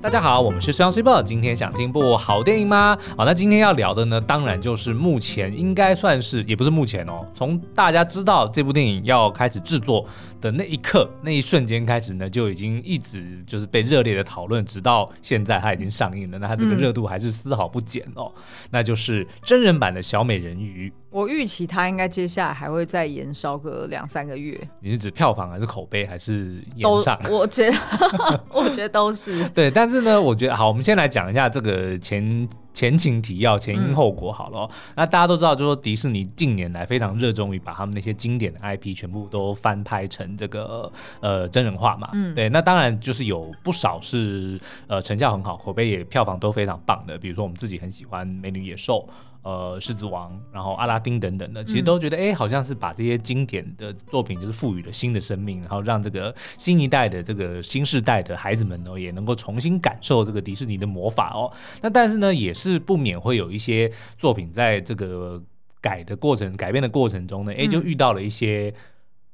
大家好，我们是双 super，今天想听部好电影吗？好，那今天要聊的呢，当然就是目前应该算是，也不是目前哦，从大家知道这部电影要开始制作的那一刻，那一瞬间开始呢，就已经一直就是被热烈的讨论，直到现在它已经上映了，那它这个热度还是丝毫不减哦。嗯、那就是真人版的小美人鱼。我预期它应该接下来还会再延烧个两三个月。你是指票房还是口碑还是演上？我觉得，我觉得都是。对，但是呢，我觉得好，我们先来讲一下这个前。前情提要，前因后果好了、哦。嗯、那大家都知道，就是说迪士尼近年来非常热衷于把他们那些经典的 IP 全部都翻拍成这个呃真人化嘛。嗯，对。那当然就是有不少是呃成效很好，口碑也票房都非常棒的。比如说我们自己很喜欢《美女野兽》、呃《狮子王》，然后《阿拉丁》等等的，其实都觉得哎、嗯，好像是把这些经典的作品就是赋予了新的生命，然后让这个新一代的这个新世代的孩子们呢，也能够重新感受这个迪士尼的魔法哦。那但是呢，也是。是不免会有一些作品在这个改的过程、改变的过程中呢，哎、欸，就遇到了一些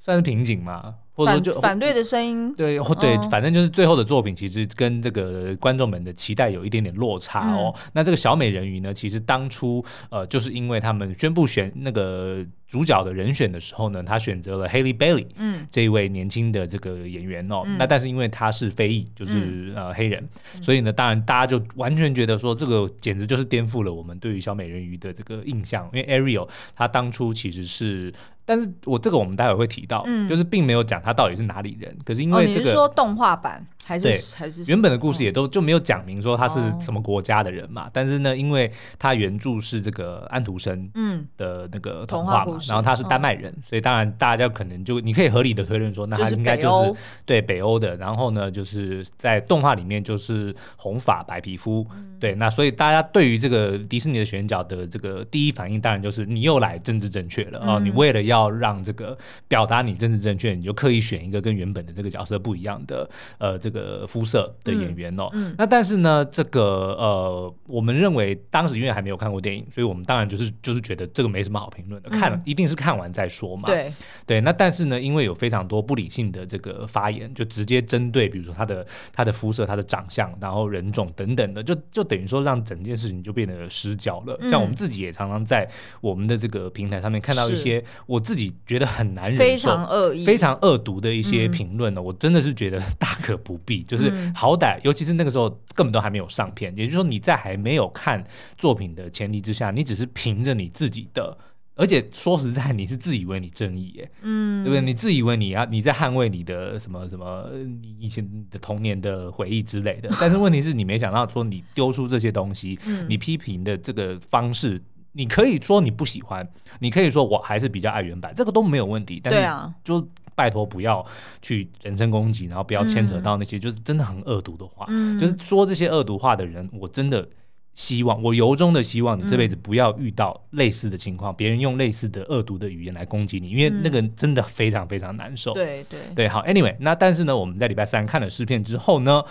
算是瓶颈嘛。或者说就反，反对的声音，对对，反正就是最后的作品其实跟这个观众们的期待有一点点落差哦。嗯、那这个小美人鱼呢，其实当初呃，就是因为他们宣布选那个主角的人选的时候呢，他选择了 Haley Bailey，嗯，这一位年轻的这个演员哦。嗯、那但是因为他是非裔，就是呃黑人，嗯、所以呢，当然大家就完全觉得说这个简直就是颠覆了我们对于小美人鱼的这个印象，因为 Ariel 他当初其实是。但是我这个我们待会会提到，嗯、就是并没有讲他到底是哪里人，可是因为这个、哦、你是说动画版。还是对还是原本的故事也都就没有讲明说他是什么国家的人嘛，哦、但是呢，因为他原著是这个安徒生嗯。的那个童话嘛，然后他是丹麦人，哦、所以当然大家可能就你可以合理的推论说，那他应该就是，就是对北欧的，然后呢，就是在动画里面就是红发白皮肤，嗯、对，那所以大家对于这个迪士尼的选角的这个第一反应，当然就是你又来政治正确了啊、嗯。哦，你为了要让这个表达你政治正确，你就刻意选一个跟原本的这个角色不一样的呃这个。个肤色的演员哦，嗯。嗯、那但是呢，这个呃，我们认为当时因为还没有看过电影，所以我们当然就是就是觉得这个没什么好评论的，看了一定是看完再说嘛。对。对，那但是呢，因为有非常多不理性的这个发言，就直接针对，比如说他的他的肤色、他的长相，然后人种等等的，就就等于说让整件事情就变得失焦了。嗯、像我们自己也常常在我们的这个平台上面看到一些我自己觉得很难忍受、非常恶意、非常恶毒的一些评论呢，嗯、我真的是觉得大可不必。就是好歹，尤其是那个时候根本都还没有上片，也就是说你在还没有看作品的前提之下，你只是凭着你自己的，而且说实在，你是自以为你正义耶，嗯，对不对？你自以为你要你在捍卫你的什么什么，你以前的童年的回忆之类的，但是问题是你没想到说你丢出这些东西，你批评的这个方式，你可以说你不喜欢，你可以说我还是比较爱原版，这个都没有问题，但是就。拜托不要去人身攻击，然后不要牵扯到那些就是真的很恶毒的话。嗯、就是说这些恶毒话的人，我真的希望，我由衷的希望你这辈子不要遇到类似的情况，别、嗯、人用类似的恶毒的语言来攻击你，因为那个真的非常非常难受。对对对，好，Anyway，那但是呢，我们在礼拜三看了试片之后呢，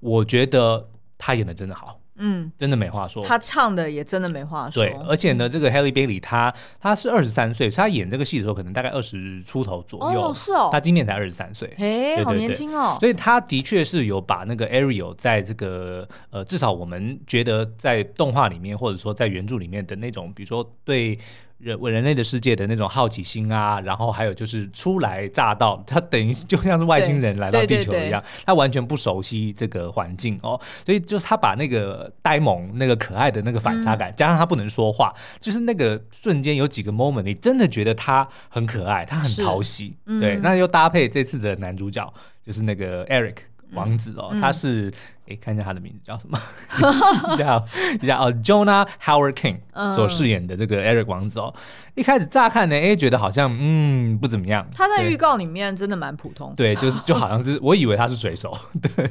我觉得他演的真的好。嗯，真的没话说。他唱的也真的没话说。对，而且呢，这个 Halle Bailey 他他是二十三岁，所以他演这个戏的时候可能大概二十出头左右。哦，是哦。他今年才二十三岁，哎，好年轻哦。所以他的确是有把那个 Ariel 在这个呃，至少我们觉得在动画里面或者说在原著里面的那种，比如说对。人人类的世界的那种好奇心啊，然后还有就是初来乍到，他等于 就像是外星人来到地球一样，他完全不熟悉这个环境哦，所以就是他把那个呆萌、那个可爱的那个反差感，嗯、加上他不能说话，就是那个瞬间有几个 moment，你真的觉得他很可爱，他很讨喜，嗯、对，那又搭配这次的男主角，就是那个 Eric。王子哦，嗯、他是诶，看一下他的名字叫什么？一下一下哦，Jonah Howard King 所饰演的这个 Eric 王子哦，嗯、一开始乍看呢，诶，觉得好像嗯不怎么样。他在预告里面真的蛮普通。对，就是 就好像是我以为他是水手，对。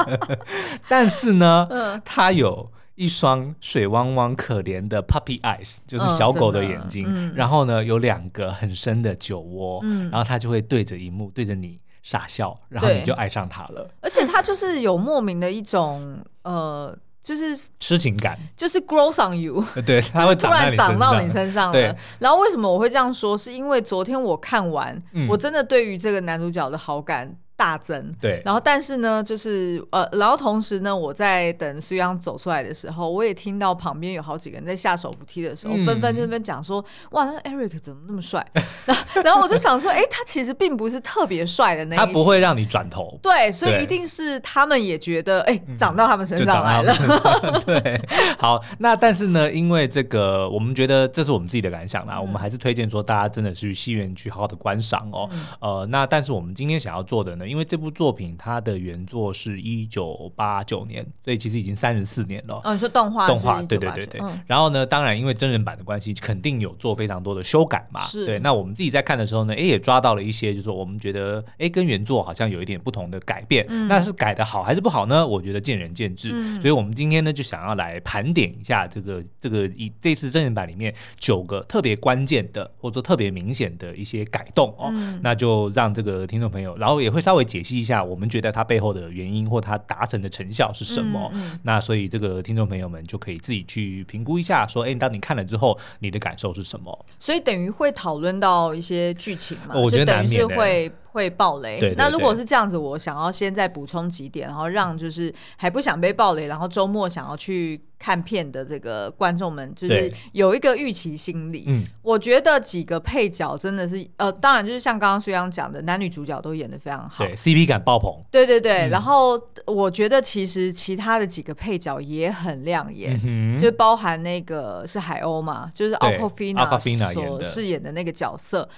但是呢，嗯、他有一双水汪汪可怜的 puppy eyes，就是小狗的眼睛。嗯、然后呢，有两个很深的酒窝。嗯、然后他就会对着荧幕，对着你。傻笑，然后你就爱上他了。而且他就是有莫名的一种呃，就是痴情感，就是 grows on you，对，他会突然长到你身上了。然后为什么我会这样说？是因为昨天我看完，嗯、我真的对于这个男主角的好感大增，对，然后但是呢，就是呃，然后同时呢，我在等苏央走出来的时候，我也听到旁边有好几个人在下手扶梯的时候，纷纷纷纷讲说，哇，那 Eric 怎么那么帅？然后我就想说，哎，他其实并不是特别帅的那，他不会让你转头，对，所以一定是他们也觉得，哎，长到他们身上来了，对，好，那但是呢，因为这个，我们觉得这是我们自己的感想啦，我们还是推荐说大家真的去戏院去好好的观赏哦，呃，那但是我们今天想要做的呢。因为这部作品它的原作是一九八九年，所以其实已经三十四年了。嗯，你说动画，动画，对对对对。嗯、然后呢，当然因为真人版的关系，肯定有做非常多的修改嘛。是。对，那我们自己在看的时候呢，哎，也抓到了一些，就是说我们觉得，哎，跟原作好像有一点不同的改变。嗯。那是改的好还是不好呢？我觉得见仁见智。嗯。所以我们今天呢，就想要来盘点一下这个这个以这次真人版里面九个特别关键的，或者说特别明显的一些改动哦。嗯。那就让这个听众朋友，然后也会稍微。稍微解析一下，我们觉得它背后的原因或它达成的成效是什么？那所以这个听众朋友们就可以自己去评估一下，说，哎，当你看了之后，你的感受是什么？所以等于会讨论到一些剧情嘛？我觉得难免是会。会爆雷，对对对，那如果是这样子，我想要先再补充几点，然后让就是还不想被爆雷，然后周末想要去看片的这个观众们，就是有一个预期心理。嗯，我觉得几个配角真的是，呃，当然就是像刚刚苏央讲的，男女主角都演的非常好，对，CP 感爆棚。对对对，嗯、然后我觉得其实其他的几个配角也很亮眼，嗯、就包含那个是海鸥嘛，就是 Awkwafina 所饰演的那个角色。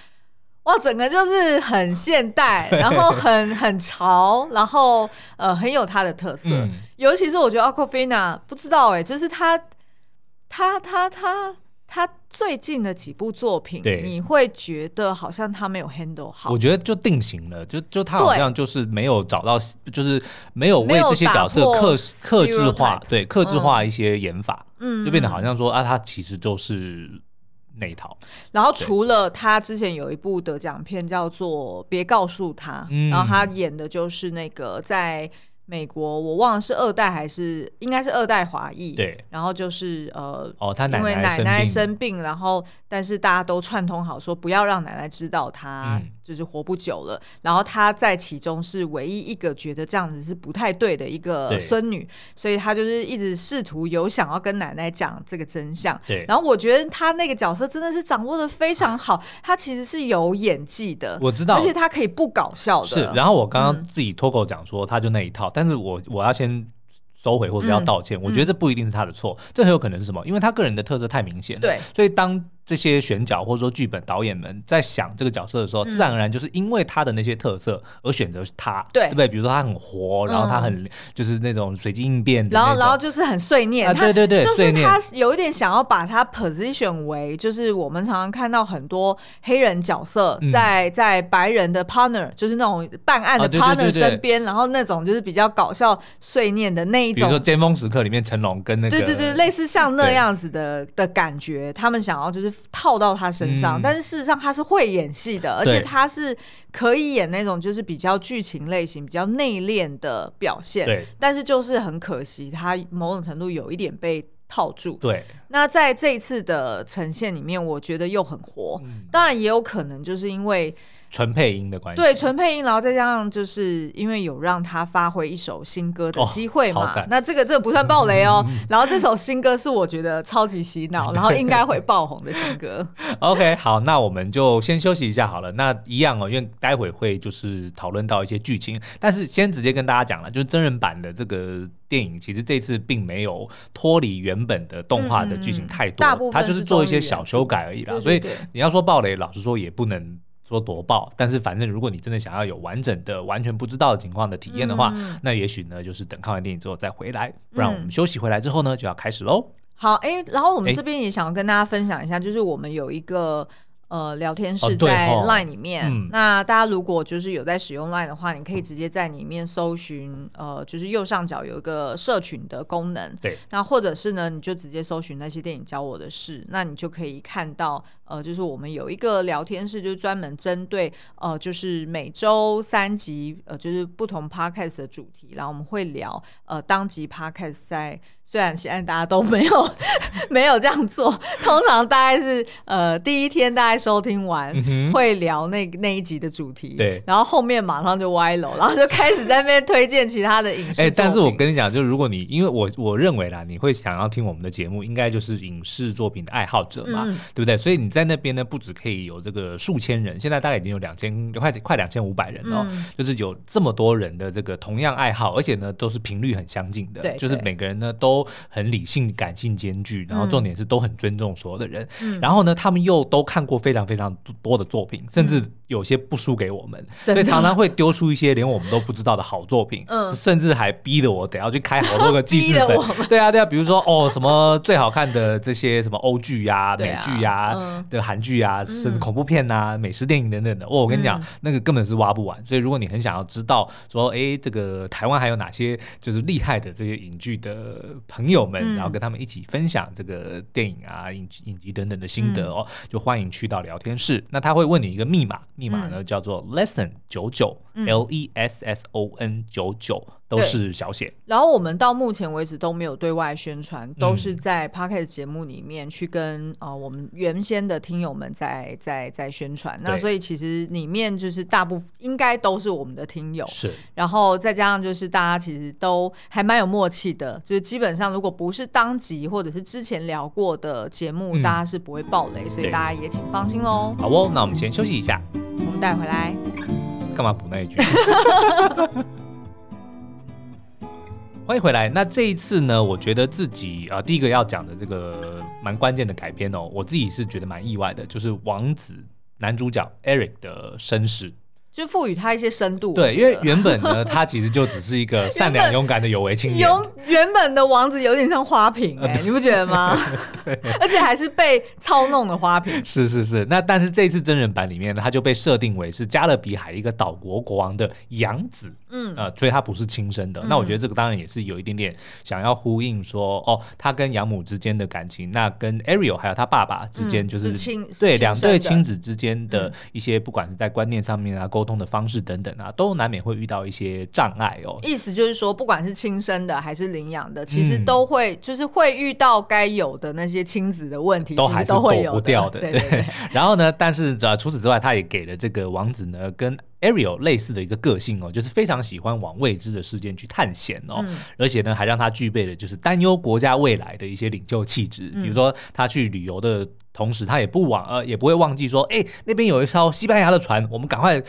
哇，整个就是很现代，然后很很潮，然后呃很有它的特色。嗯、尤其是我觉得 Awkwafina 不知道哎、欸，就是他他他他他最近的几部作品，你会觉得好像他没有 handle 好。我觉得就定型了，就就他好像就是没有找到，就是没有为这些角色克克制化，对克制化一些演法，嗯，就变得好像说啊，他其实就是。那一套，然后除了他之前有一部得奖片叫做《别告诉他》，嗯，然后他演的就是那个在美国，我忘了是二代还是应该是二代华裔，对，然后就是呃，哦，他因为奶奶生病，然后但是大家都串通好说不要让奶奶知道他。嗯就是活不久了，然后他在其中是唯一一个觉得这样子是不太对的一个孙女，所以他就是一直试图有想要跟奶奶讲这个真相。对，然后我觉得他那个角色真的是掌握的非常好，他其实是有演技的，我知道，而且他可以不搞笑的。是，然后我刚刚自己脱口讲说他就那一套，嗯、但是我我要先收回或者要道歉，嗯、我觉得这不一定是他的错，嗯、这很有可能是什么？因为他个人的特色太明显了，对，所以当。这些选角或者说剧本导演们在想这个角色的时候，自然而然就是因为他的那些特色而选择他，对。对不对？比如说他很活，然后他很就是那种随机应变，然后然后就是很碎念，对对对，就是他有一点想要把他 position 为，就是我们常常看到很多黑人角色在在白人的 partner，就是那种办案的 partner 身边，然后那种就是比较搞笑碎念的那一种，比如说《尖峰时刻》里面成龙跟那个，对对对，类似像那样子的的感觉，他们想要就是。套到他身上，嗯、但是事实上他是会演戏的，而且他是可以演那种就是比较剧情类型、比较内敛的表现。对，但是就是很可惜，他某种程度有一点被套住。对，那在这一次的呈现里面，我觉得又很活。嗯、当然也有可能就是因为。纯配音的关系，对，纯配音，然后再加上就是因为有让他发挥一首新歌的机会嘛，哦、那这个这个不算暴雷哦。嗯、然后这首新歌是我觉得超级洗脑，然后应该会爆红的新歌。OK，好，那我们就先休息一下好了。那一样哦，因为待会会就是讨论到一些剧情，但是先直接跟大家讲了，就是真人版的这个电影，其实这次并没有脱离原本的动画的剧情太多，嗯、它就是做一些小修改而已啦。对对对，所以你要说暴雷，老实说也不能。说夺爆，但是反正如果你真的想要有完整的、完全不知道的情况的体验的话，嗯、那也许呢，就是等看完电影之后再回来，不然我们休息回来之后呢，就要开始喽。好，哎，然后我们这边也想要跟大家分享一下，就是我们有一个。呃，聊天室在 Line 里面，哦嗯、那大家如果就是有在使用 Line 的话，你可以直接在里面搜寻，呃，就是右上角有一个社群的功能，对，那或者是呢，你就直接搜寻那些电影教我的事，那你就可以看到，呃，就是我们有一个聊天室，就是专门针对呃，就是每周三集呃，就是不同 podcast 的主题，然后我们会聊呃当集 podcast 在。虽然现在大家都没有 没有这样做，通常大概是呃第一天大概收听完、嗯、会聊那那一集的主题，对，然后后面马上就歪楼，然后就开始在那边推荐其他的影视。哎、欸，但是我跟你讲，就是如果你因为我我认为啦，你会想要听我们的节目，应该就是影视作品的爱好者嘛，嗯、对不对？所以你在那边呢，不止可以有这个数千人，现在大概已经有两千快快两千五百人了，嗯、就是有这么多人的这个同样爱好，而且呢都是频率很相近的，对，就是每个人呢都。很理性、感性兼具，然后重点是都很尊重所有的人。嗯、然后呢，他们又都看过非常非常多的作品，嗯、甚至有些不输给我们，所以常常会丢出一些连我们都不知道的好作品。嗯，甚至还逼得我得要去开好多个记事本。对啊，对啊，比如说哦，什么最好看的这些什么欧剧呀、啊、美剧呀、的韩剧啊，甚至恐怖片呐、啊、美食电影等等的。哦，我跟你讲，嗯、那个根本是挖不完。所以如果你很想要知道说，哎，这个台湾还有哪些就是厉害的这些影剧的朋友们。然后跟他们一起分享这个电影啊、影影集等等的心得哦，就欢迎去到聊天室。那他会问你一个密码，密码呢叫做 lesson 九九，L E S S O N 九九。都是小写，然后我们到目前为止都没有对外宣传，都是在 Podcast 节目里面去跟呃我们原先的听友们在在在宣传。那所以其实里面就是大部分应该都是我们的听友，是。然后再加上就是大家其实都还蛮有默契的，就是基本上如果不是当集或者是之前聊过的节目，大家是不会爆雷，所以大家也请放心喽。好哦，那我们先休息一下，我们带回来。干嘛补那一句？欢迎回来。那这一次呢，我觉得自己啊、第一个要讲的这个蛮关键的改编哦，我自己是觉得蛮意外的，就是王子男主角 Eric 的身世。就赋予他一些深度。对，因为原本呢，他其实就只是一个善良勇敢的有为青年。原原本的王子有点像花瓶你不觉得吗？对，而且还是被操弄的花瓶。是是是，那但是这次真人版里面呢，他就被设定为是加勒比海一个岛国国王的养子。嗯，呃，所以他不是亲生的。嗯、那我觉得这个当然也是有一点点想要呼应说，哦，他跟养母之间的感情，那跟 Ariel 还有他爸爸之间就是、嗯、是亲对两对亲子之间的一些，不管是在观念上面啊沟。通的方式等等啊，都难免会遇到一些障碍哦。意思就是说，不管是亲生的还是领养的，其实都会就是会遇到该有的那些亲子的问题，都还是躲不掉的。对，对，对。然后呢，但是呃，除此之外，他也给了这个王子呢，跟 Ariel 类似的一个个性哦，就是非常喜欢往未知的事件去探险哦，嗯、而且呢，还让他具备了就是担忧国家未来的一些领袖气质。比如说，他去旅游的同时，他也不忘呃，也不会忘记说，哎，那边有一艘西班牙的船，我们赶快。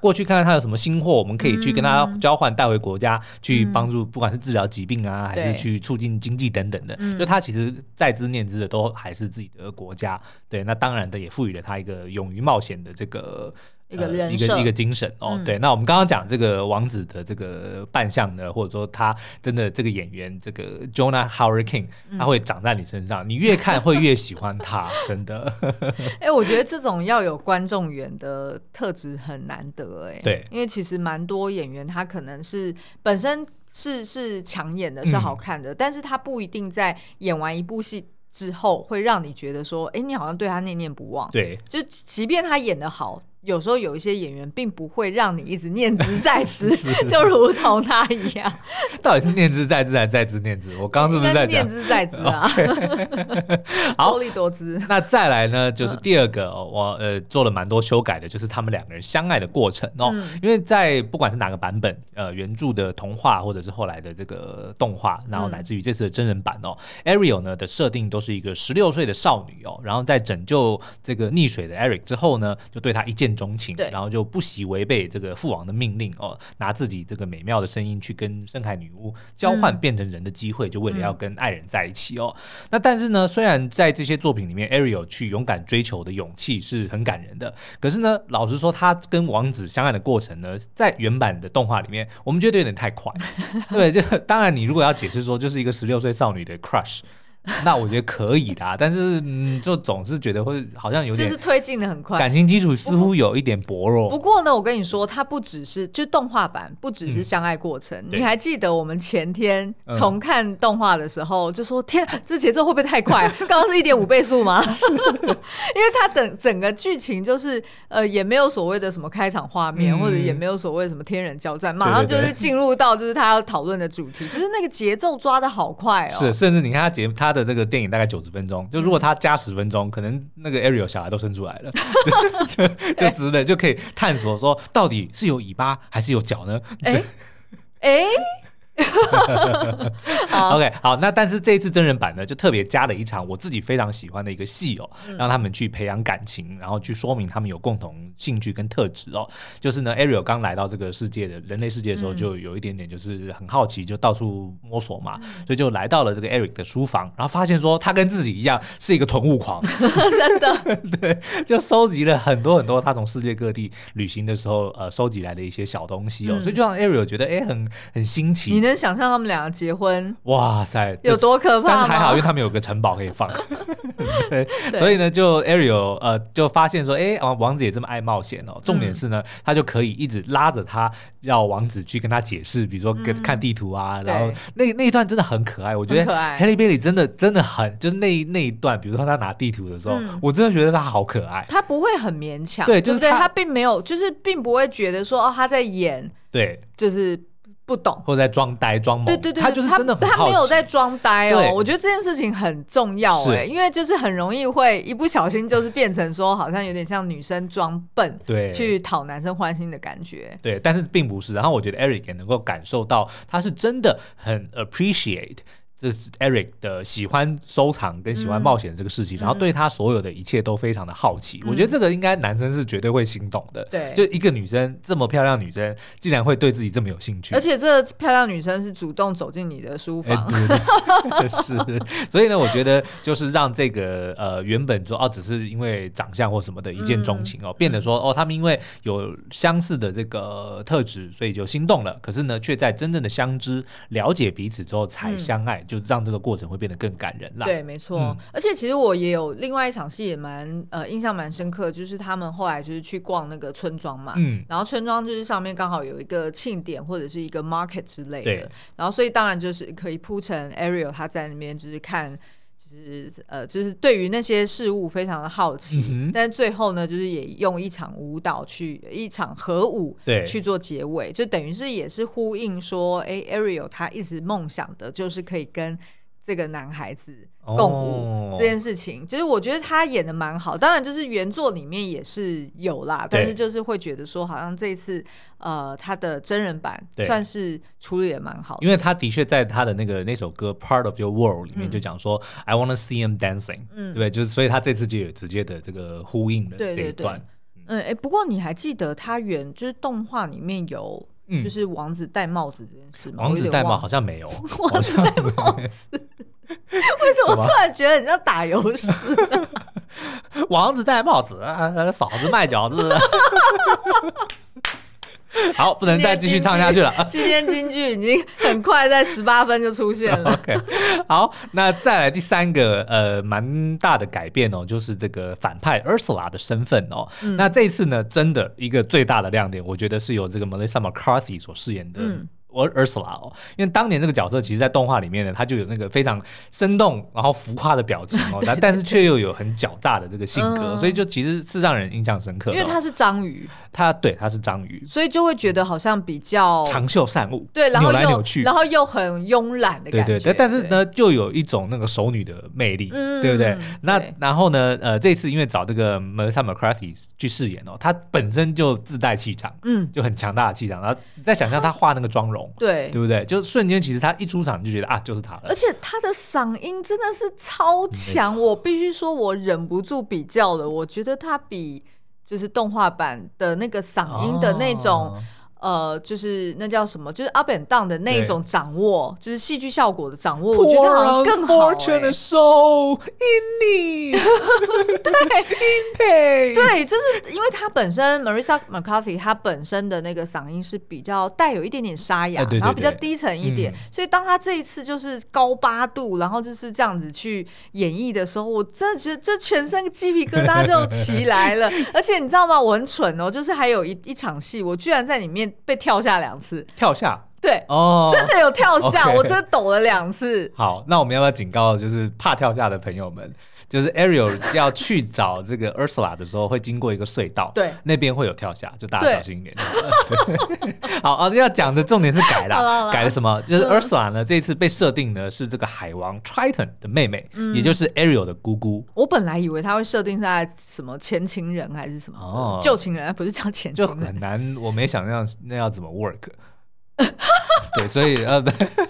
过去看看他有什么新货，我们可以去跟他交换，带回国家去帮助，不管是治疗疾病啊，还是去促进经济等等的。就他其实在之念之的都还是自己的国家。对，那当然的也赋予了他一个勇于冒险的这个。一个人、呃、一个一个精神哦，嗯、对。那我们刚刚讲这个王子的这个扮相呢，或者说他真的这个演员这个 Jonah Howard King，他会长在你身上，嗯、你越看会越喜欢他，真的。哎、欸，我觉得这种要有观众缘的特质很难得哎。对，因为其实蛮多演员他可能是本身是是抢眼的，是好看的，嗯、但是他不一定在演完一部戏之后会让你觉得说，哎、欸，你好像对他念念不忘。对，就即便他演的好。有时候有一些演员并不会让你一直念兹在兹，就如同他一样。到底是念兹在兹还是在兹念兹？我刚刚是不是在念兹在兹啊 好，多兹。那再来呢，就是第二个，哦、我呃做了蛮多修改的，就是他们两个人相爱的过程哦。嗯、因为在不管是哪个版本，呃，原著的童话或者是后来的这个动画，然后乃至于这次的真人版哦、嗯、，Ariel 呢的设定都是一个十六岁的少女哦，然后在拯救这个溺水的 Eric 之后呢，就对他一见。钟情，然后就不惜违背这个父王的命令哦，拿自己这个美妙的声音去跟深海女巫交换变成人的机会，嗯、就为了要跟爱人在一起哦。嗯、那但是呢，虽然在这些作品里面，Ariel 去勇敢追求的勇气是很感人的，可是呢，老实说，他跟王子相爱的过程呢，在原版的动画里面，我们觉得有点太快。对，就当然你如果要解释说，就是一个十六岁少女的 crush。那我觉得可以的，但是嗯，就总是觉得会好像有点，就是推进的很快，感情基础似乎有一点薄弱。不过呢，我跟你说，它不只是就动画版，不只是相爱过程。嗯、你还记得我们前天重看动画的时候，就说、嗯、天，这节奏会不会太快？刚刚是一点五倍速吗？是 因为它整整个剧情就是呃，也没有所谓的什么开场画面，嗯、或者也没有所谓什么天人交战，马上就是进入到就是他要讨论的主题，就是那个节奏抓的好快哦。是，甚至你看他节他。他的那个电影大概九十分钟，就如果他加十分钟，可能那个 Ariel 小孩都生出来了，就就值得就可以探索说，到底是有尾巴还是有脚呢？哎 哎。好。OK，好，那但是这一次真人版呢，就特别加了一场我自己非常喜欢的一个戏哦，让他们去培养感情，然后去说明他们有共同兴趣跟特质哦。就是呢，Ariel 刚来到这个世界的人类世界的时候，就有一点点就是很好奇，就到处摸索嘛，所以就来到了这个 Eric 的书房，然后发现说他跟自己一样是一个囤物狂，真的，对，就收集了很多很多他从世界各地旅行的时候呃收集来的一些小东西哦，所以就让 Ariel 觉得哎很很新奇。你能想象他们两个结婚？哇塞，有多可怕？但是还好，因为他们有个城堡可以放。所以呢，就 Ariel 呃，就发现说，哎、欸，王王子也这么爱冒险哦。重点是呢，嗯、他就可以一直拉着他，要王子去跟他解释，比如说跟看地图啊，嗯、然后那那一段真的很可爱。我觉得 Halle Bailey 真的真的很，就是那那一段，比如说他拿地图的时候，嗯、我真的觉得他好可爱。他不会很勉强，对，就是对他并没有，就是并不会觉得说哦他在演，对，就是。不懂，或者在装呆装萌，对对对，他就是真的他没有在装呆哦。我觉得这件事情很重要哎，是因为就是很容易会一不小心就是变成说，好像有点像女生装笨，对，去讨男生欢心的感觉。对，但是并不是。然后我觉得 Eric 也能够感受到，他是真的很 appreciate。这是 Eric 的喜欢收藏跟喜欢冒险这个事情，嗯、然后对他所有的一切都非常的好奇。嗯、我觉得这个应该男生是绝对会心动的。对，就一个女生这么漂亮，女生竟然会对自己这么有兴趣，而且这漂亮女生是主动走进你的书房。欸、是，所以呢，我觉得就是让这个呃原本说哦只是因为长相或什么的一见钟情哦，嗯、变得说哦他们因为有相似的这个特质，所以就心动了。可是呢，却在真正的相知、了解彼此之后才相爱。嗯就让这个过程会变得更感人啦。对，没错。嗯、而且其实我也有另外一场戏，也蛮呃印象蛮深刻，就是他们后来就是去逛那个村庄嘛。嗯。然后村庄就是上面刚好有一个庆典或者是一个 market 之类的。然后所以当然就是可以铺成 Ariel 他在那边就是看，就是呃就是对于那些事物非常的好奇。嗯、但是最后呢，就是也用一场舞蹈去一场合舞对去做结尾，就等于是也是呼应说，哎，Ariel 他一直梦想的就是可以跟。这个男孩子共舞这件事情，其实我觉得他演的蛮好。当然，就是原作里面也是有啦，但是就是会觉得说，好像这一次呃，他的真人版算是处理也蛮好。因为他的确在他的那个那首歌《Part of Your World》里面就讲说，I wanna see him dancing，嗯，对，就是所以他这次就有直接的这个呼应的这一段。嗯，哎，不过你还记得他原就是动画里面有。就是王子戴帽子这件事吗？王子戴帽好像没有。王子戴帽子，为什么突然觉得你像打油诗？王子戴帽子，嫂子卖饺子。好，不能再继续唱下去了。今天京剧已经很快在十八分就出现了。OK，好，那再来第三个呃蛮大的改变哦，就是这个反派 Ursula 的身份哦。嗯、那这次呢，真的一个最大的亮点，我觉得是由这个 Melissa McCarthy 所饰演的。嗯 Ursula 哦，因为当年这个角色其实，在动画里面呢，他就有那个非常生动然后浮夸的表情哦，但但是却又有很狡诈的这个性格，所以就其实是让人印象深刻。因为他是章鱼，他对他是章鱼，所以就会觉得好像比较长袖善舞，对，然后扭来扭去，然后又很慵懒的感觉。对对，但是呢，就有一种那个熟女的魅力，对不对？那然后呢，呃，这次因为找这个 Melissa McCarthy 去饰演哦，她本身就自带气场，嗯，就很强大的气场。然后你再想象她画那个妆容。对，对不对？就瞬间，其实她一出场就觉得啊，就是她了。而且她的嗓音真的是超强，我必须说，我忍不住比较了。我觉得她比就是动画版的那个嗓音的那种。呃，就是那叫什么，就是 up and down 的那一种掌握，就是戏剧效果的掌握，我觉得好像更好、欸。So in me，对，in pain，对，就是因为他本身 Marisa McCarthy 他本身的那个嗓音是比较带有一点点沙哑，然后比较低沉一点，所以当他这一次就是高八度，然后就是这样子去演绎的时候，我真的觉得这全身鸡皮疙瘩就起来了。而且你知道吗？我很蠢哦，就是还有一一场戏，我居然在里面。被跳下两次，跳下，对，哦，真的有跳下，okay. 我真的抖了两次。好，那我们要不要警告，就是怕跳下的朋友们？就是 Ariel 要去找这个 Ursula 的时候，会经过一个隧道，对，那边会有跳下，就大家小心一点。好啊，要讲的重点是改了，改了什么？就是 Ursula 呢，这一次被设定呢是这个海王 Triton 的妹妹，嗯、也就是 Ariel 的姑姑。我本来以为他会设定在什么前情人还是什么旧、哦、情人，不是叫前情人，就很难。我没想象那要怎么 work。对，所以呃，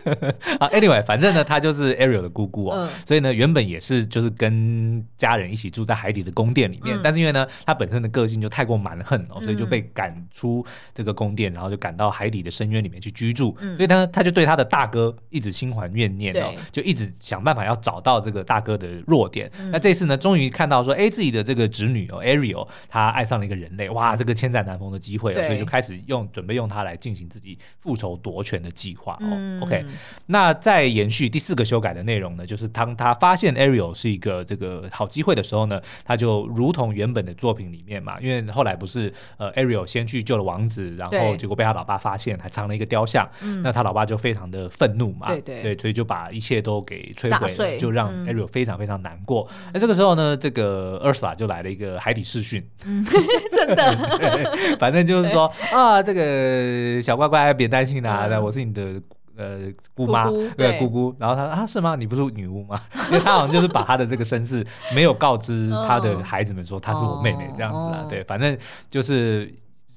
啊，anyway，反正呢，她就是 Ariel 的姑姑哦，嗯、所以呢，原本也是就是跟家人一起住在海底的宫殿里面，嗯、但是因为呢，她本身的个性就太过蛮横哦，所以就被赶出这个宫殿，然后就赶到海底的深渊里面去居住。嗯、所以呢，她就对她的大哥一直心怀怨念哦，就一直想办法要找到这个大哥的弱点。嗯、那这次呢，终于看到说，哎，自己的这个侄女哦，Ariel，她爱上了一个人类，哇，这个千载难逢的机会哦，所以就开始用准备用它来进行自己复仇夺权的。计划哦，OK，那再延续第四个修改的内容呢，就是当他发现 Ariel 是一个这个好机会的时候呢，他就如同原本的作品里面嘛，因为后来不是呃 Ariel 先去救了王子，然后结果被他老爸发现，还藏了一个雕像，那他老爸就非常的愤怒嘛，对对。对，所以就把一切都给摧毁，就让 Ariel 非常非常难过。那这个时候呢，这个 Ursula 就来了一个海底视讯，真的，反正就是说啊，这个小乖乖别担心的，我是你。的呃姑妈对姑姑，然后他啊是吗？你不是女巫吗？因为他好像就是把他的这个身世没有告知他的孩子们说她是我妹妹这样子啦，对，反正就是。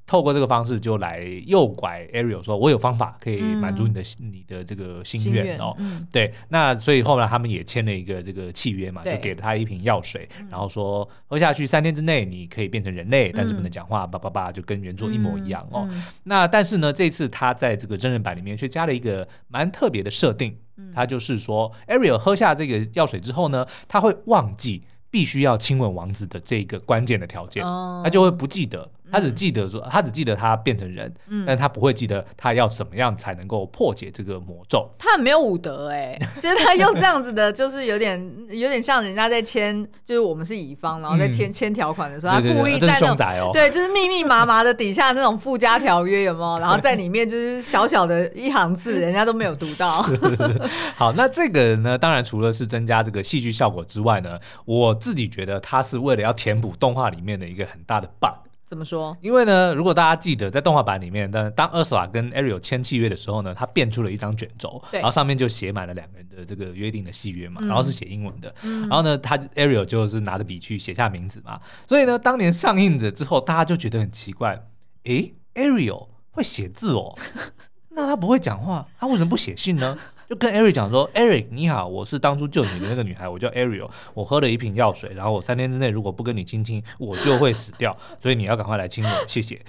透过这个方式就来诱拐 Ariel，说我有方法可以满足你的、嗯、你的这个心愿哦。嗯、对，那所以后来他们也签了一个这个契约嘛，就给了他一瓶药水，然后说喝下去三天之内你可以变成人类，嗯、但是不能讲话，叭叭叭，就跟原作一模一样哦。嗯、那但是呢，这次他在这个真人版里面却加了一个蛮特别的设定，他就是说 Ariel 喝下这个药水之后呢，他会忘记必须要亲吻王子的这个关键的条件，哦、他就会不记得。他只记得说，他只记得他变成人，嗯、但他不会记得他要怎么样才能够破解这个魔咒。他很没有武德哎、欸，就是他用这样子的，就是有点有点像人家在签，就是我们是乙方，然后在签签条款的时候，他故意在那种、哦、对，就是密密麻麻的底下那种附加条约有没有？然后 在里面就是小小的一行字，人家都没有读到。好，那这个呢，当然除了是增加这个戏剧效果之外呢，我自己觉得他是为了要填补动画里面的一个很大的 bug。怎么说？因为呢，如果大家记得在动画版里面，当当 Ursula 跟 Ariel 签契约的时候呢，他变出了一张卷轴，对。然后上面就写满了两个人的这个约定的契约嘛，嗯、然后是写英文的，嗯、然后呢，他 Ariel 就是拿着笔去写下名字嘛，所以呢，当年上映的之后，大家就觉得很奇怪，诶，Ariel 会写字哦，那他不会讲话，他为什么不写信呢？就跟 Ariel 讲说，Eric 你好，我是当初救你的那个女孩，我叫 Ariel，我喝了一瓶药水，然后我三天之内如果不跟你亲亲，我就会死掉，所以你要赶快来亲我，谢谢。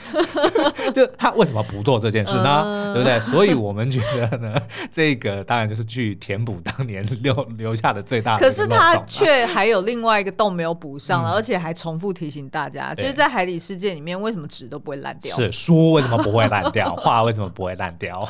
就他为什么不做这件事呢？嗯、对不对？所以我们觉得呢，这个当然就是去填补当年留留下的最大的。可是他却还有另外一个洞没有补上，嗯、而且还重复提醒大家，就是在海底世界里面，为什么纸都不会烂掉？是书为什么不会烂掉？画为什么不会烂掉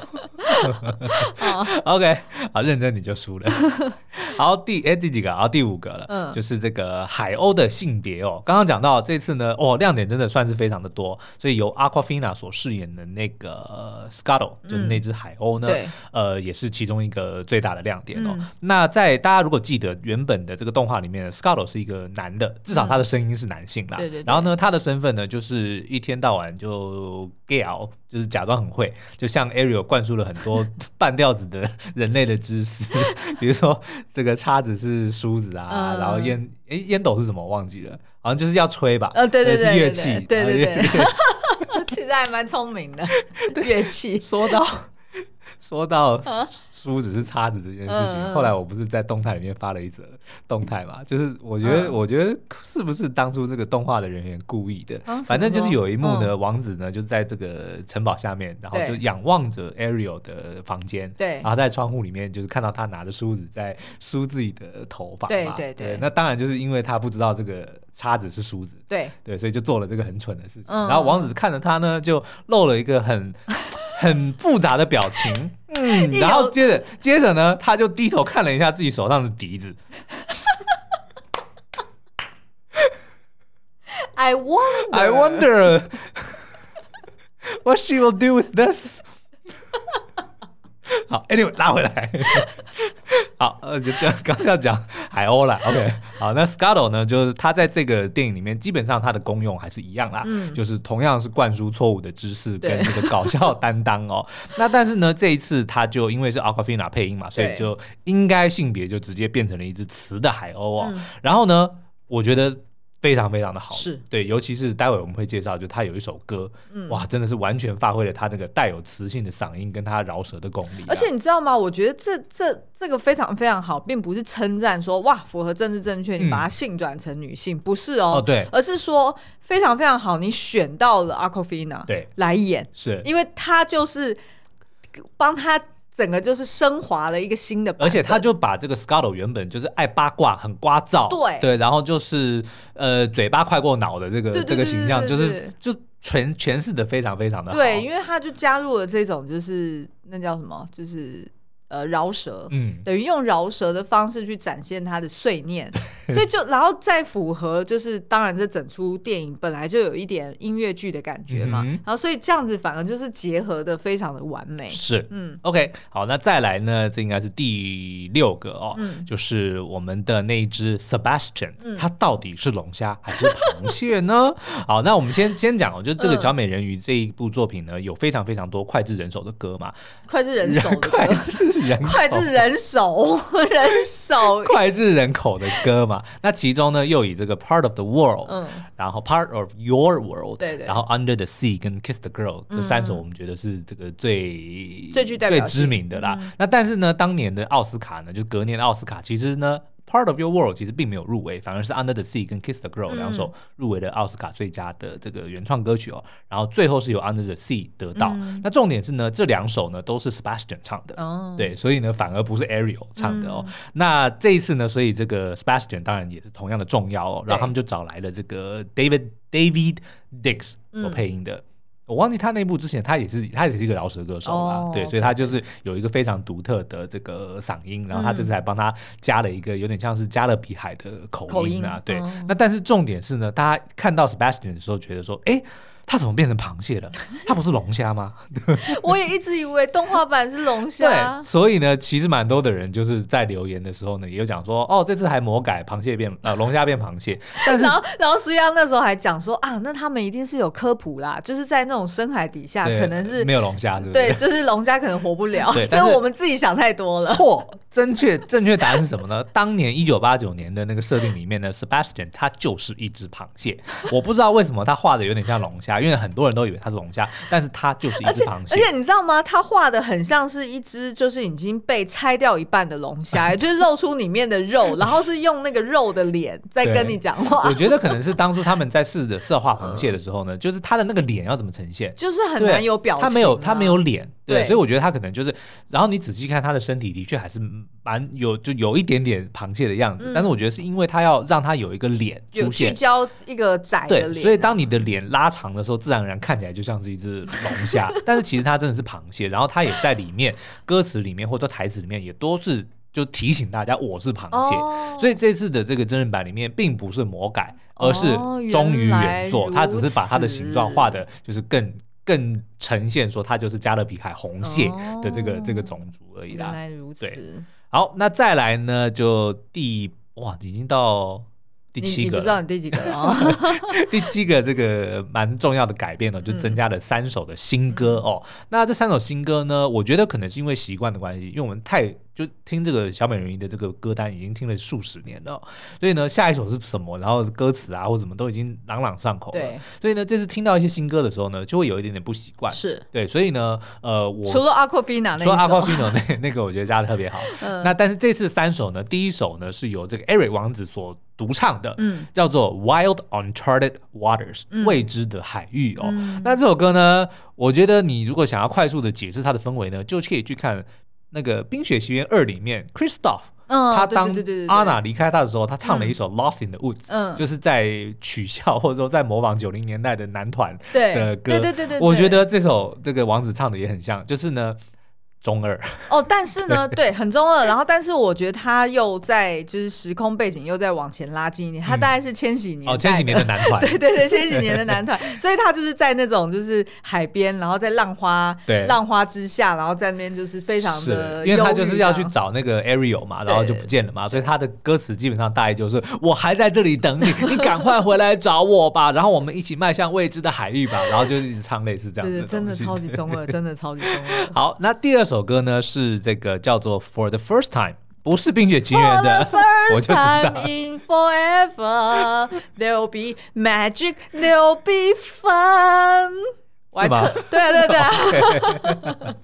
？OK。好，认真你就输了。好，第哎第几个？啊，第五个了。嗯，就是这个海鸥的性别哦。刚刚讲到这次呢，哦，亮点真的算是非常的多。所以由 Aquafina 所饰演的那个 Scuttle，就是那只海鸥呢，嗯、呃，也是其中一个最大的亮点哦。嗯、那在大家如果记得原本的这个动画里面，Scuttle 是一个男的，至少他的声音是男性啦。对对、嗯。然后呢，他的身份呢，就是一天到晚就 Gale 就是假装很会，就像 Ariel 灌输了很多半吊子的人类的知识，比如说这个叉子是梳子啊，嗯、然后烟诶烟斗是什么我忘记了，好像就是要吹吧，呃对对对，是乐器，对对对，其实还蛮聪明的 乐器。说到说到梳子是叉子这件事情，嗯、后来我不是在动态里面发了一则动态嘛？就是我觉得，嗯、我觉得是不是当初这个动画的人员故意的？啊、反正就是有一幕呢，嗯、王子呢就在这个城堡下面，然后就仰望着 Ariel 的房间，对，然后在窗户里面就是看到他拿着梳子在梳自己的头发嘛，对对对，对。那当然就是因为他不知道这个叉子是梳子，对对，所以就做了这个很蠢的事情。嗯、然后王子看着他呢，就露了一个很。很复杂的表情，嗯，然后接着接着呢，他就低头看了一下自己手上的笛子。I wonder, I wonder what she will do with this. 好，Anyway，拉回来。好，呃，就 刚刚要讲海鸥了。OK，好，那 Scuttle 呢，就是他在这个电影里面，基本上他的功用还是一样啦，嗯，就是同样是灌输错误的知识跟这个搞笑 担当哦。那但是呢，这一次他就因为是 Awkwafina 配音嘛，所以就应该性别就直接变成了一只雌的海鸥哦。嗯、然后呢，我觉得。非常非常的好，是。对，尤其是待会我们会介绍，就他有一首歌，嗯、哇，真的是完全发挥了他那个带有磁性的嗓音跟他饶舌的功力。而且你知道吗？我觉得这这这个非常非常好，并不是称赞说哇符合政治正确，你把它性转成女性，嗯、不是哦，哦对，而是说非常非常好，你选到了 Awkwafina 对。来演，是。因为他就是帮他。整个就是升华了一个新的，而且他就把这个 Scuttle 原本就是爱八卦、很聒噪，对对，然后就是呃嘴巴快过脑的这个这个形象，就是就诠诠释的非常非常的好。对，因为他就加入了这种就是那叫什么，就是。呃，饶舌，嗯，等于用饶舌的方式去展现他的碎念，所以就然后再符合，就是当然这整出电影本来就有一点音乐剧的感觉嘛，嗯、然后所以这样子反而就是结合的非常的完美。是，嗯，OK，好，那再来呢，这应该是第六个哦，嗯、就是我们的那一只 Sebastian，它、嗯、到底是龙虾还是螃蟹呢？好，那我们先先讲哦，就是这个小美人鱼这一部作品呢，有非常非常多脍炙人手的歌嘛，脍炙人手的歌。人脍炙人手，人手 脍炙人口的歌嘛。那其中呢，又以这个 Part of the World，嗯，然后 Part of Your World，对对，然后 Under the Sea 跟 Kiss the Girl 这三首，我们觉得是这个最最具代表、最知名的啦。那但是呢，当年的奥斯卡呢，就隔年的奥斯卡，其实呢。Part of Your World 其实并没有入围，反而是 Under the Sea 跟 Kiss the Girl 两首入围的奥斯卡最佳的这个原创歌曲哦。然后最后是由 Under the Sea 得到。嗯、那重点是呢，这两首呢都是 Sebastian 唱的，哦、对，所以呢反而不是 Ariel 唱的哦。嗯、那这一次呢，所以这个 Sebastian 当然也是同样的重要哦。然后他们就找来了这个 David David Dix 所配音的。嗯我忘记他那部之前，他也是他也是一个饶舌歌手啦，oh, 对，所以他就是有一个非常独特的这个嗓音，然后他这次还帮他加了一个有点像是加勒比海的口音啊，音对。Oh. 那但是重点是呢，大家看到 Sebastian 的时候，觉得说，哎。它怎么变成螃蟹了？它不是龙虾吗？我也一直以为动画版是龙虾。对，所以呢，其实蛮多的人就是在留言的时候呢，也有讲说，哦，这次还魔改螃蟹变呃龙虾变螃蟹。但是然后然后苏央那时候还讲说啊，那他们一定是有科普啦，就是在那种深海底下可能是没有龙虾，对，就是龙虾可能活不了。对，就是我们自己想太多了。错，正确正确答案是什么呢？当年一九八九年的那个设定里面呢，Sebastian 他就是一只螃蟹。我不知道为什么他画的有点像龙虾。因为很多人都以为它是龙虾，但是它就是一只螃蟹。而且你知道吗？它画的很像是一只就是已经被拆掉一半的龙虾，就是露出里面的肉，然后是用那个肉的脸在跟你讲话。我觉得可能是当初他们在试着色画螃蟹的时候呢，就是他的那个脸要怎么呈现，就是很难有表情，他没有他没有脸，对，所以我觉得他可能就是，然后你仔细看他的身体，的确还是蛮有就有一点点螃蟹的样子，但是我觉得是因为他要让他有一个脸出现，聚焦一个窄的脸，所以当你的脸拉长的时候，自然而然看起来就像是一只龙虾，但是其实它真的是螃蟹。然后它也在里面歌词里面或者台词里面也都是就提醒大家我是螃蟹。哦、所以这次的这个真人版里面并不是魔改，而是忠于原作。他只是把它的形状画的，就是更更呈现说它就是加勒比海红蟹的这个、哦、这个种族而已啦。原来如此。对，好，那再来呢？就第哇，已经到。第七个，不知道你第几个哦。第七个这个蛮重要的改变呢，就增加了三首的新歌哦。那这三首新歌呢，我觉得可能是因为习惯的关系，因为我们太就听这个小美人鱼的这个歌单已经听了数十年了，所以呢，下一首是什么，然后歌词啊或什么都已经朗朗上口了。对，所以呢，这次听到一些新歌的时候呢，就会有一点点不习惯。是对，所以呢，呃，我除了 Aquafina 那除了 Aquafina 那那个我觉得加的特别好。嗯，那但是这次三首呢，第一首呢是由这个 Eric 王子所独唱的，嗯，叫做 Wild Uncharted Waters，嗯，未知的海域哦。嗯，那这首歌呢，我觉得你如果想要快速的解释它的氛围呢，就可以去看。那个《冰雪奇缘二》里面，Kristoff，他当阿娜离开他的时候，他唱了一首《Lost in the Woods》，就是在取笑 或者说在模仿九零年代的男团的歌。对对对对，我觉得这首这个王子唱的也很像，就是呢。中二哦，但是呢，对，很中二。然后，但是我觉得他又在就是时空背景又在往前拉近一点。他大概是千禧年哦，千禧年的男团，对对对，千禧年的男团。所以他就是在那种就是海边，然后在浪花对浪花之下，然后在那边就是非常的，因为他就是要去找那个 Ariel 嘛，然后就不见了嘛。所以他的歌词基本上大概就是我还在这里等你，你赶快回来找我吧，然后我们一起迈向未知的海域吧。然后就一直唱类似这样的，真的超级中二，真的超级中二。好，那第二首。首歌呢是这个叫做 For the First Time，不是《冰雪奇缘》的，我就知道。In forever there will be magic, there will be fun。是吧？对啊，对对 啊。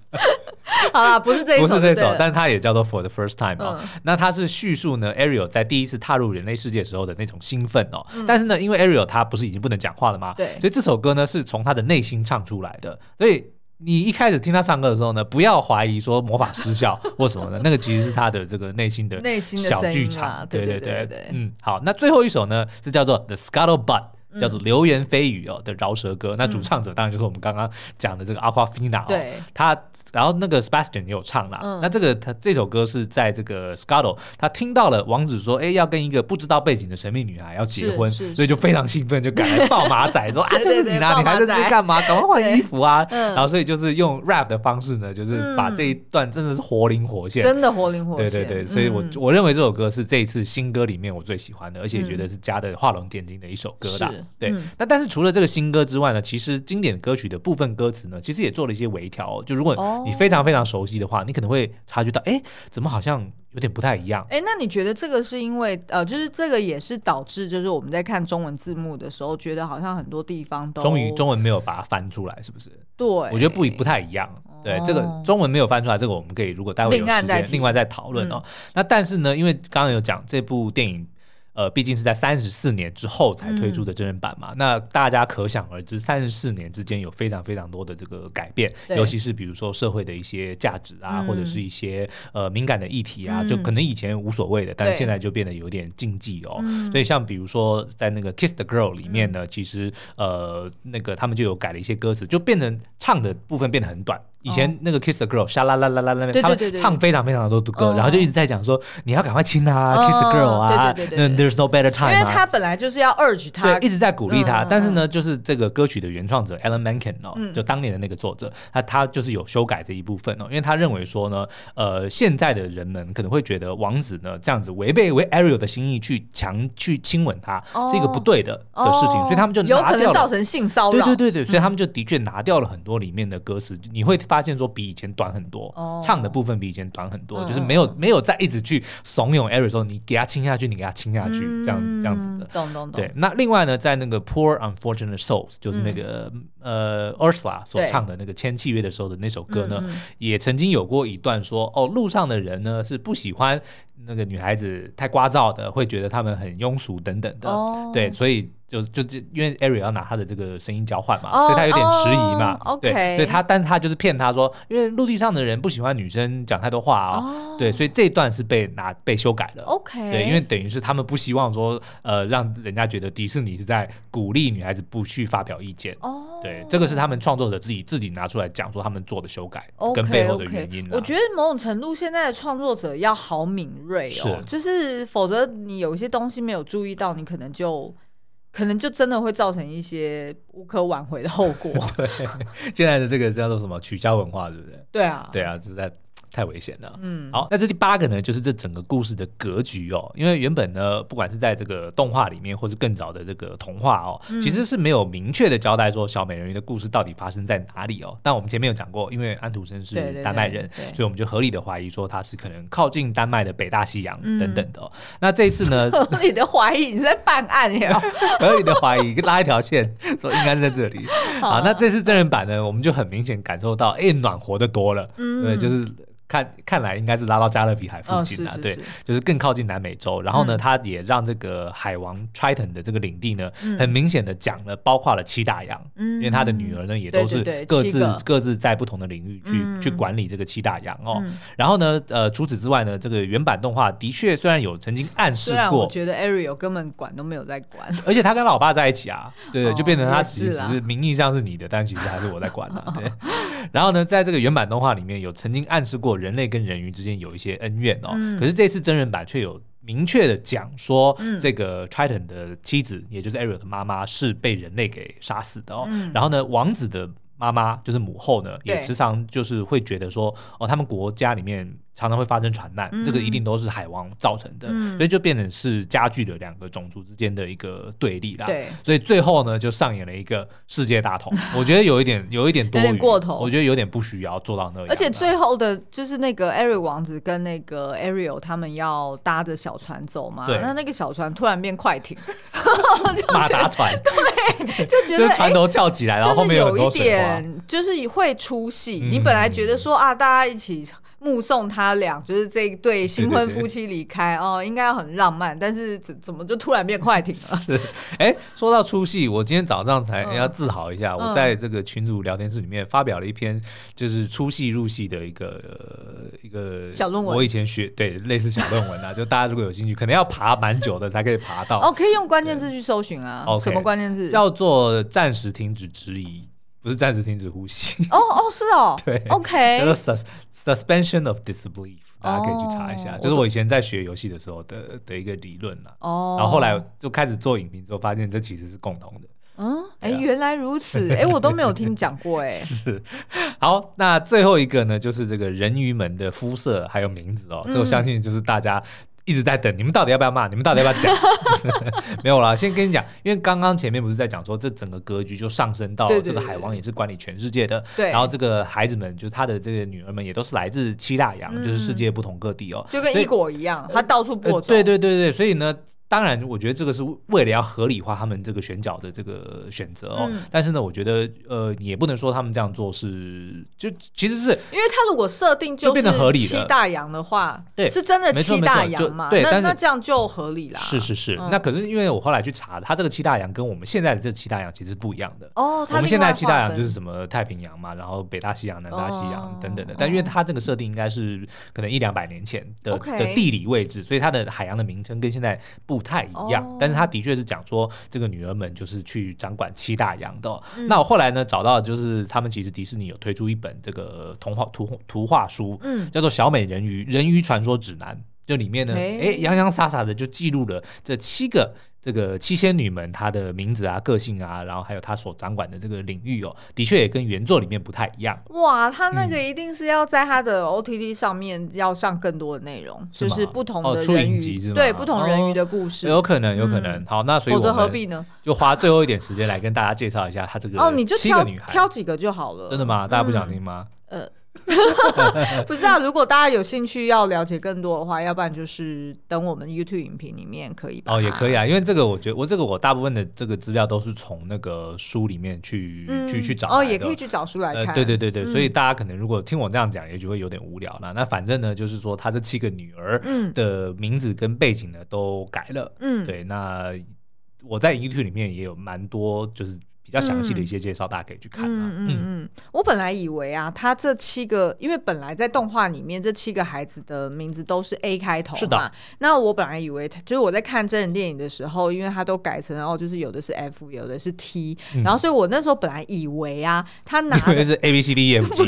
好啦，不是这一首，不是这首，但它也叫做 For the First Time 哦。那它是叙述呢，Ariel 在第一次踏入人类世界时候的那种兴奋哦。但是呢，因为 Ariel 他不是已经不能讲话了吗？对。所以这首歌呢是从他的内心唱出来的，所以。你一开始听他唱歌的时候呢，不要怀疑说魔法失效 或什么的，那个其实是他的这个内心的小剧场。对对对对，嗯，好，那最后一首呢是叫做 The Scuttlebutt。叫做流言蜚语哦的饶舌歌，那主唱者当然就是我们刚刚讲的这个 Awkwafina 哦，他然后那个 Sebastian 也有唱啦。那这个他这首歌是在这个 Scuttle，他听到了王子说，哎，要跟一个不知道背景的神秘女孩要结婚，所以就非常兴奋，就赶来抱马仔，说 啊，就是你啦，你还在这边干嘛？赶快换衣服啊！然后所以就是用 rap 的方式呢，就是把这一段真的是活灵活现，真的活灵活现。对对对，所以我我认为这首歌是这一次新歌里面我最喜欢的，而且觉得是加的画龙点睛的一首歌啦。对，那、嗯、但是除了这个新歌之外呢，其实经典歌曲的部分歌词呢，其实也做了一些微调、哦。就如果你非常非常熟悉的话，哦、你可能会察觉到，哎，怎么好像有点不太一样？哎，那你觉得这个是因为呃，就是这个也是导致，就是我们在看中文字幕的时候，觉得好像很多地方都终于中文没有把它翻出来，是不是？对，我觉得不不太一样。对，这个中文没有翻出来，这个我们可以如果待会有时间另外再讨论哦。嗯、那但是呢，因为刚刚有讲这部电影。呃，毕竟是在三十四年之后才推出的真人版嘛，嗯、那大家可想而知，三十四年之间有非常非常多的这个改变，尤其是比如说社会的一些价值啊，嗯、或者是一些呃敏感的议题啊，嗯、就可能以前无所谓的，但是现在就变得有点禁忌哦。所以像比如说在那个《Kiss the Girl》里面呢，嗯、其实呃那个他们就有改了一些歌词，就变成唱的部分变得很短。以前那个 Kiss the Girl，沙啦啦啦啦啦，他们唱非常非常多的歌，然后就一直在讲说你要赶快亲啊，Kiss the Girl 啊，那 There's no better time。因为他本来就是要 urge 他，对，一直在鼓励他。但是呢，就是这个歌曲的原创者 Alan Menken 哦，就当年的那个作者，他他就是有修改这一部分哦，因为他认为说呢，呃，现在的人们可能会觉得王子呢这样子违背为 Ariel 的心意去强去亲吻他是一个不对的的事情，所以他们就有可能造成性骚扰。对对对对，所以他们就的确拿掉了很多里面的歌词，你会发现说比以前。短很多，唱的部分比以前短很多，就是没有没有再一直去怂恿 Eric 说你给他亲下去，你给他亲下去，这样这样子的。懂懂懂。对，那另外呢，在那个 Poor Unfortunate Souls，就是那个呃 Ursula 所唱的那个签契约的时候的那首歌呢，也曾经有过一段说，哦，路上的人呢是不喜欢那个女孩子太聒噪的，会觉得他们很庸俗等等的。对，所以。就就就因为 Ariel 要拿他的这个声音交换嘛，oh, 所以他有点迟疑嘛。Oh. 对，所以他，但他就是骗他说，因为陆地上的人不喜欢女生讲太多话哦。Oh. 对，所以这一段是被拿被修改了。OK。对，因为等于是他们不希望说，呃，让人家觉得迪士尼是在鼓励女孩子不去发表意见。哦。Oh. 对，这个是他们创作者自己自己拿出来讲说他们做的修改跟背后的原因。我觉得某种程度现在的创作者要好敏锐哦，是就是否则你有一些东西没有注意到，你可能就。可能就真的会造成一些无可挽回的后果。对，现在的这个叫做什么取消文化，对不对？对啊，对啊，就是在太危险了。嗯，好，那这第八个呢，就是这整个故事的格局哦。因为原本呢，不管是在这个动画里面，或是更早的这个童话哦，嗯、其实是没有明确的交代说小美人鱼的故事到底发生在哪里哦。但我们前面有讲过，因为安徒生是丹麦人，所以我们就合理的怀疑说他是可能靠近丹麦的北大西洋等等的、哦。嗯、那这一次呢，合理的怀疑你是在办案呀？合理的怀疑拉一条线 说应该是在这里。好，那这次真人版呢，我们就很明显感受到，哎，暖和的多了。嗯，对，就是。看看来应该是拉到加勒比海附近了，哦、对，就是更靠近南美洲。然后呢，他、嗯、也让这个海王 Triton 的这个领地呢，嗯、很明显的讲了，包括了七大洋，嗯、因为他的女儿呢也都是各自各自在不同的领域去、嗯、去管理这个七大洋哦。嗯、然后呢，呃，除此之外呢，这个原版动画的确虽然有曾经暗示过，我觉得 Ariel 根本管都没有在管，而且他跟老爸在一起啊，对，哦、就变成他其实只是名义上是你的，但其实还是我在管啊，对。然后呢，在这个原版动画里面有曾经暗示过人类跟人鱼之间有一些恩怨哦，嗯、可是这次真人版却有明确的讲说，这个 Triton 的妻子，嗯、也就是 Ariel 的妈妈是被人类给杀死的哦。嗯、然后呢，王子的妈妈就是母后呢，也时常就是会觉得说，哦，他们国家里面。常常会发生船难，嗯、这个一定都是海王造成的，嗯、所以就变成是加剧了两个种族之间的一个对立啦。对，所以最后呢，就上演了一个世界大同。我觉得有一点，有一点多点，过头。我觉得有点不需要做到那样。而且最后的就是那个 Ariel 王子跟那个 Ariel 他们要搭着小船走嘛，对那那个小船突然变快艇，马达船，对，就觉得船头翘起来，然后后面有一点就是会出戏。嗯、你本来觉得说啊，大家一起。目送他俩，就是这一对新婚夫妻离开哦，应该要很浪漫，但是怎怎么就突然变快艇了？是，哎、欸，说到出戏，我今天早上才要自豪一下，嗯、我在这个群组聊天室里面发表了一篇，就是出戏入戏的一个、呃、一个小论文。我以前学对类似小论文啊，就大家如果有兴趣，可能要爬蛮久的才可以爬到。哦，可以用关键字去搜寻啊。对什么关键字？叫做暂时停止质疑。不是暂时停止呼吸。哦哦是哦。对，OK，叫做 sus suspension of disbelief，大家可以去查一下，就是我以前在学游戏的时候的的一个理论啦。哦，然后后来就开始做影评之后，发现这其实是共同的。嗯，哎，原来如此，哎，我都没有听讲过，哎。是，好，那最后一个呢，就是这个人鱼们的肤色还有名字哦，这我相信就是大家。一直在等你们到底要不要骂？你们到底要不要讲？没有啦，先跟你讲，因为刚刚前面不是在讲说，这整个格局就上升到这个海王也是管理全世界的，然后这个孩子们就是他的这个女儿们也都是来自七大洋，嗯、就是世界不同各地哦，就跟一国一样，他到处播种、呃。对对对对，所以呢。当然，我觉得这个是为了要合理化他们这个选角的这个选择哦。嗯、但是呢，我觉得呃，也不能说他们这样做是就其实是因为他如果设定就是七大洋的话，对，是真的七大洋嘛？对，那那这样就合理啦。是是是，嗯、那可是因为我后来去查，他这个七大洋跟我们现在的这七大洋其实是不一样的哦。我们现在七大洋就是什么太平洋嘛，然后北大西洋、南大西洋等等的。哦、但因为它这个设定应该是可能一两百年前的、哦、的地理位置，所以它的海洋的名称跟现在不。不太一样，哦、但是他的确是讲说这个女儿们就是去掌管七大洋的、哦。嗯、那我后来呢找到就是他们其实迪士尼有推出一本这个童话图图画书，嗯，叫做《小美人鱼人鱼传说指南》，就里面呢，哎、欸，洋洋洒洒的就记录了这七个。这个七仙女们，她的名字啊、个性啊，然后还有她所掌管的这个领域哦，的确也跟原作里面不太一样。哇，她那个一定是要在她的 OTT 上面要上更多的内容，嗯、就是不同的人鱼，对不同人鱼的故事，哦、有可能，有可能。嗯、好，那所以我何必呢？就花最后一点时间来跟大家介绍一下她这个哦，你就挑挑几个就好了。真的吗？大家不想听吗？嗯、呃。不是啊，如果大家有兴趣要了解更多的话，要不然就是等我们 YouTube 影评里面可以。哦，也可以啊，因为这个我觉得我这个我大部分的这个资料都是从那个书里面去、嗯、去去找。哦，也可以去找书来看。呃、对对对对，嗯、所以大家可能如果听我这样讲，也许会有点无聊啦。那反正呢，就是说他这七个女儿的名字跟背景呢都改了。嗯，对，那我在 YouTube 里面也有蛮多就是。比较详细的一些介绍，大家可以去看。嗯嗯嗯，我本来以为啊，他这七个，因为本来在动画里面这七个孩子的名字都是 A 开头嘛。是的。那我本来以为，就是我在看真人电影的时候，因为他都改成哦，就是有的是 F，有的是 T，然后所以我那时候本来以为啊，他拿的 是 A B C D E F G。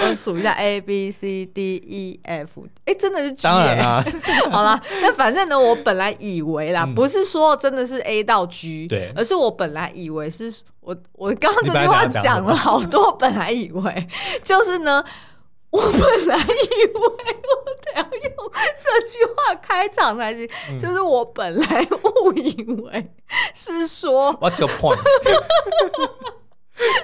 我数一下 A B C D E F，哎，真的是 G。当然 啦。好了，那反正呢，我本来以为啦，不是说真的是 A 到 G，对。可是我本来以为是我，我刚刚这句话讲了好多。本来以为就是呢，我本来以为我得要用这句话开场才行，嗯、就是我本来误以为是说。What's your point？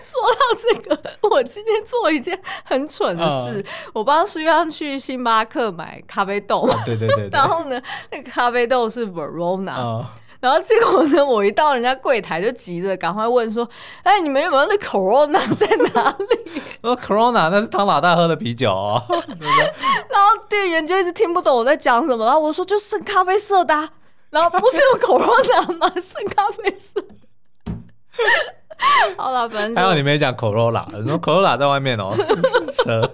说到这个，我今天做一件很蠢的事，嗯、我帮苏央去星巴克买咖啡豆。啊、对对对，对。然后呢，那个咖啡豆是 Verona、嗯。然后结果呢，我一到人家柜台就急着赶快问说：“哎，你们有没有那 Corona 在哪里？” 说 Corona 那是汤老大喝的啤酒哦。然后店员就一直听不懂我在讲什么，然后我说：“就剩咖啡色的、啊。”然后不是有 Corona 吗？剩咖啡色。好了，反正还好你没讲 Corolla，你说 Corolla 在外面哦，车。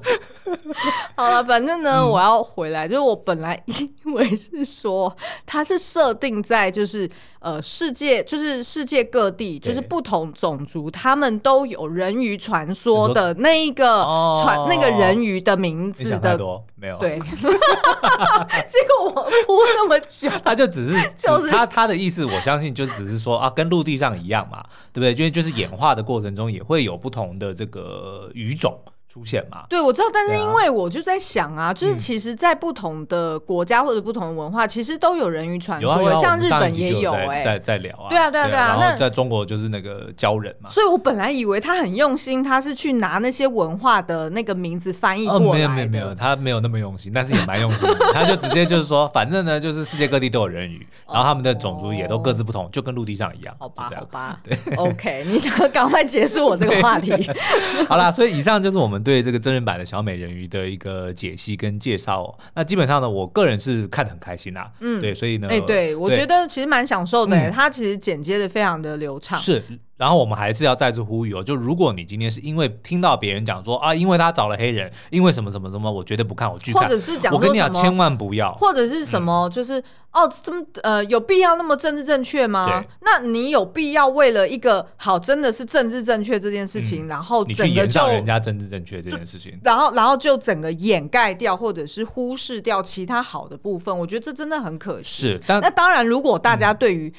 好了，反正呢，嗯、我要回来，就是我本来以为是说它是设定在就是呃世界就是世界各地就是不同种族他们都有人鱼传说的那一个传、哦、那个人鱼的名字的。没有。对，结果我铺那么久，他就只是就是。他他的意思，我相信就只是说啊，跟陆地上一样嘛，对不对？因为就是演化的过程中也会有不同的这个语种。出现嘛？对，我知道，但是因为我就在想啊，就是其实，在不同的国家或者不同的文化，其实都有人鱼传说，像日本也有哎，在在聊啊，对啊，对啊，对啊。然后在中国就是那个鲛人嘛，所以我本来以为他很用心，他是去拿那些文化的那个名字翻译过来，没有没有没有，他没有那么用心，但是也蛮用心的，他就直接就是说，反正呢，就是世界各地都有人鱼，然后他们的种族也都各自不同，就跟陆地上一样，好吧，好吧，对，OK，你想要赶快结束我这个话题？好啦，所以以上就是我们对这个真人版的。小美人鱼的一个解析跟介绍哦，那基本上呢，我个人是看得很开心啊，嗯，对，所以呢，哎，对我觉得其实蛮享受的，它其实剪接的非常的流畅，是。然后我们还是要再次呼吁哦，就如果你今天是因为听到别人讲说啊，因为他找了黑人，因为什么什么什么，我绝对不看，我拒看，或者是讲我跟你讲，千万不要，或者是什么，就是哦，这么呃，有必要那么政治正确吗？那你有必要为了一个好，真的是政治正确这件事情，然后整个就人家政治正确这件事情，然后然后就整个掩盖掉，或者是忽视掉其他好的部分，我觉得这真的很可惜。是，但那当然，如果大家对于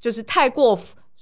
就是太过。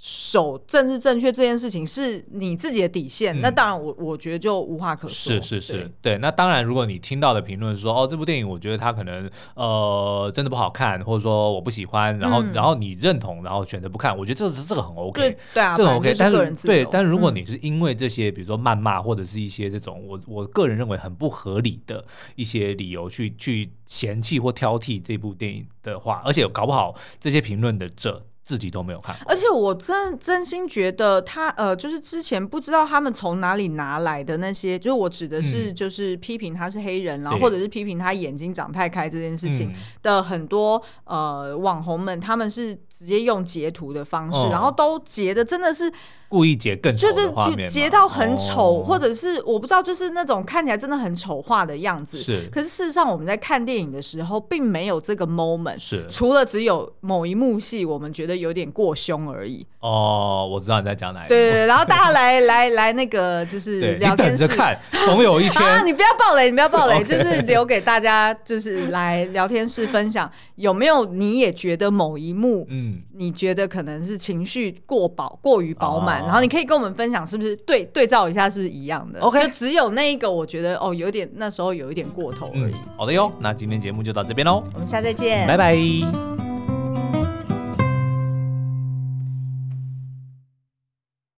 守政治正确这件事情是你自己的底线，嗯、那当然我我觉得就无话可说。是是是，对，对。那当然，如果你听到的评论说哦，这部电影我觉得它可能呃真的不好看，或者说我不喜欢，然后、嗯、然后你认同，然后选择不看，我觉得这是这个很 OK，对，对啊，这 OK。但是对，但是如果你是因为这些，嗯、比如说谩骂或者是一些这种我我个人认为很不合理的一些理由去去嫌弃或挑剔这部电影的话，而且搞不好这些评论的者。自己都没有看，而且我真真心觉得他呃，就是之前不知道他们从哪里拿来的那些，就是我指的是就是批评他是黑人，嗯、然后或者是批评他眼睛长太开这件事情的很多、嗯、呃网红们，他们是直接用截图的方式，哦、然后都截的真的是。故意截更丑的画面，截到很丑，哦、或者是我不知道，就是那种看起来真的很丑化的样子。是，可是事实上我们在看电影的时候，并没有这个 moment。是，除了只有某一幕戏，我们觉得有点过凶而已。哦，我知道你在讲哪一幕。对对对，然后大家来来来，那个就是聊天室看，总有一天 啊，你不要暴雷，你不要暴雷，就是留给大家，就是来聊天室分享有没有你也觉得某一幕，嗯，你觉得可能是情绪过饱、过于饱满。然后你可以跟我们分享，是不是对对照一下，是不是一样的？OK，就只有那一个，我觉得哦，有点那时候有一点过头而已。嗯、好的哟，那今天节目就到这边喽，我们下次再见，拜拜。